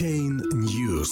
Blockchain News.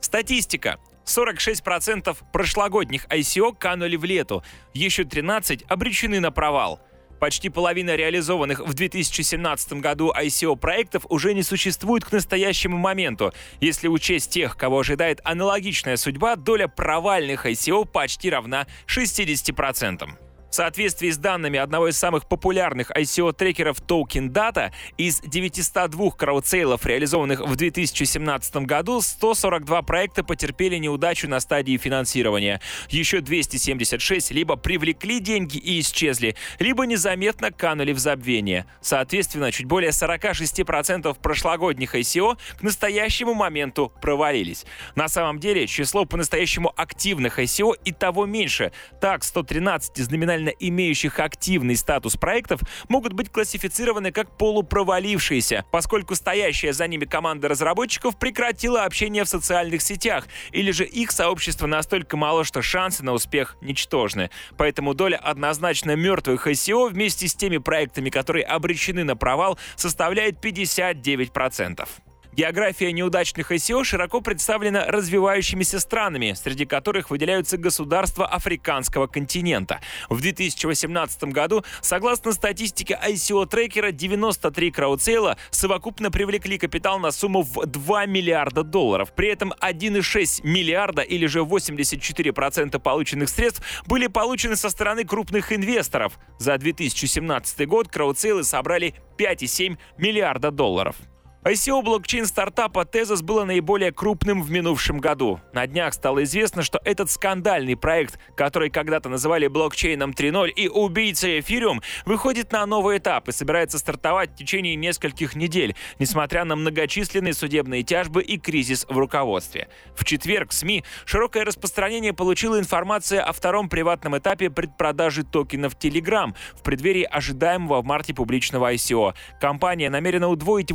Статистика. 46% прошлогодних ICO канули в лету, еще 13 обречены на провал. Почти половина реализованных в 2017 году ICO-проектов уже не существует к настоящему моменту. Если учесть тех, кого ожидает аналогичная судьба, доля провальных ICO почти равна 60%. В соответствии с данными одного из самых популярных ICO-трекеров Token Data, из 902 краудсейлов, реализованных в 2017 году, 142 проекта потерпели неудачу на стадии финансирования. Еще 276 либо привлекли деньги и исчезли, либо незаметно канули в забвение. Соответственно, чуть более 46% прошлогодних ICO к настоящему моменту провалились. На самом деле, число по-настоящему активных ICO и того меньше. Так, 113 из номинальных официально имеющих активный статус проектов могут быть классифицированы как полупровалившиеся, поскольку стоящая за ними команда разработчиков прекратила общение в социальных сетях, или же их сообщество настолько мало, что шансы на успех ничтожны. Поэтому доля однозначно мертвых SEO вместе с теми проектами, которые обречены на провал, составляет 59%. География неудачных ICO широко представлена развивающимися странами, среди которых выделяются государства африканского континента. В 2018 году, согласно статистике ICO-трекера, 93 краудсейла совокупно привлекли капитал на сумму в 2 миллиарда долларов. При этом 1,6 миллиарда или же 84% полученных средств были получены со стороны крупных инвесторов. За 2017 год краудсейлы собрали 5,7 миллиарда долларов. ICO блокчейн стартапа Tezos было наиболее крупным в минувшем году. На днях стало известно, что этот скандальный проект, который когда-то называли блокчейном 3.0 и убийцей эфириум, выходит на новый этап и собирается стартовать в течение нескольких недель, несмотря на многочисленные судебные тяжбы и кризис в руководстве. В четверг СМИ широкое распространение получила информация о втором приватном этапе предпродажи токенов Telegram в преддверии ожидаемого в марте публичного ICO. Компания намерена удвоить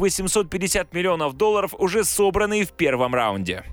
850 миллионов долларов, уже собранные в первом раунде.